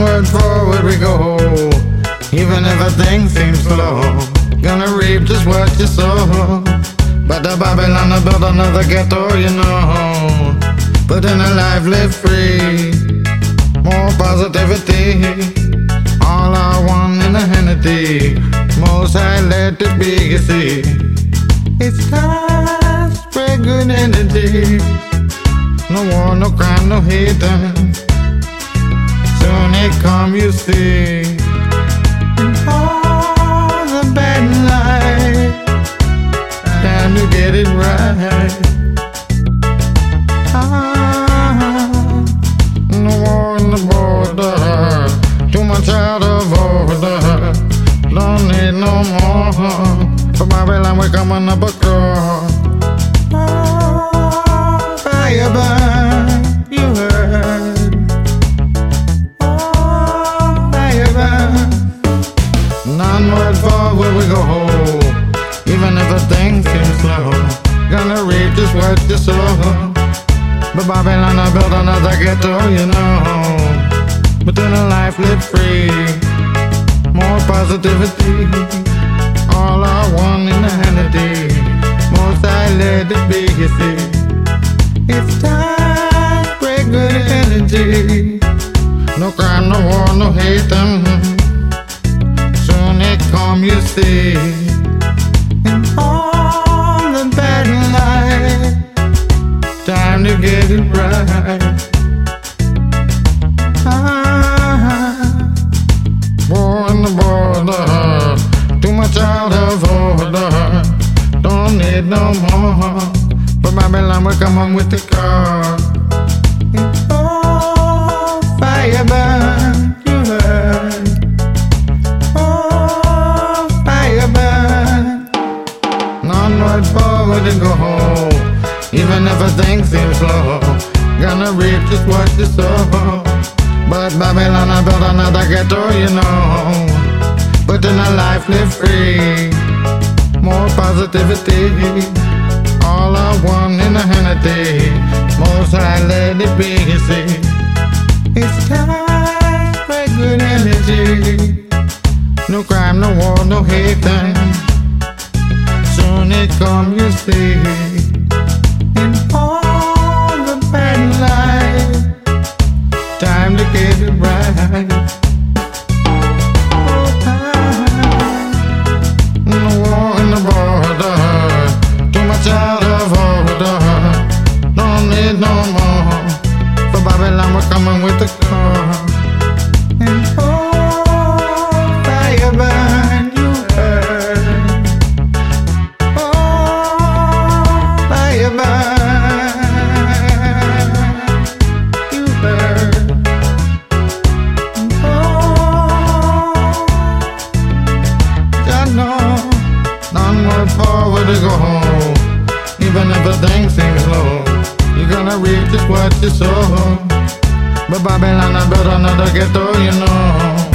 onward, forward we go. Even if a thing seems slow, gonna reap just what you sow. But the Babylon will build another ghetto, you know. Put in a life live free, more positivity. All I want in a unity. most I let it be, you see. It's time to spread good energy. No war, no crime, no hatred. It come, you see. All the bad life, time to get it right. Ah, no war in the border, too much out of order. Don't need no more. For Babylon, we're coming up across. Gonna reap just what you sow. But Babylon, I built another ghetto, you know. But then a life lived free, more positivity. All I want in the Hannity, most I let it be, you see. It's time, to spread good energy. No crime, no war, no hate them. Soon it come, you see. Time to get it right. Ah, in the border, too much out of order. Don't need no more. But Babylon will come on with the car. If a slow, gonna reap just what you sow. But Babylon, I built another ghetto, you know. But in a life live free, more positivity. All I want in a Hannity, most I let it be, you see. It's time for good energy. No crime, no war, no hate. Soon it come, you see. We're coming with the car. And oh, burn, you heard. Oh, burn, you heard. Oh, onward, forward to go home. Even if the thing seems low, you're gonna reap just what you sow. But Babylon, I built another ghetto, you know.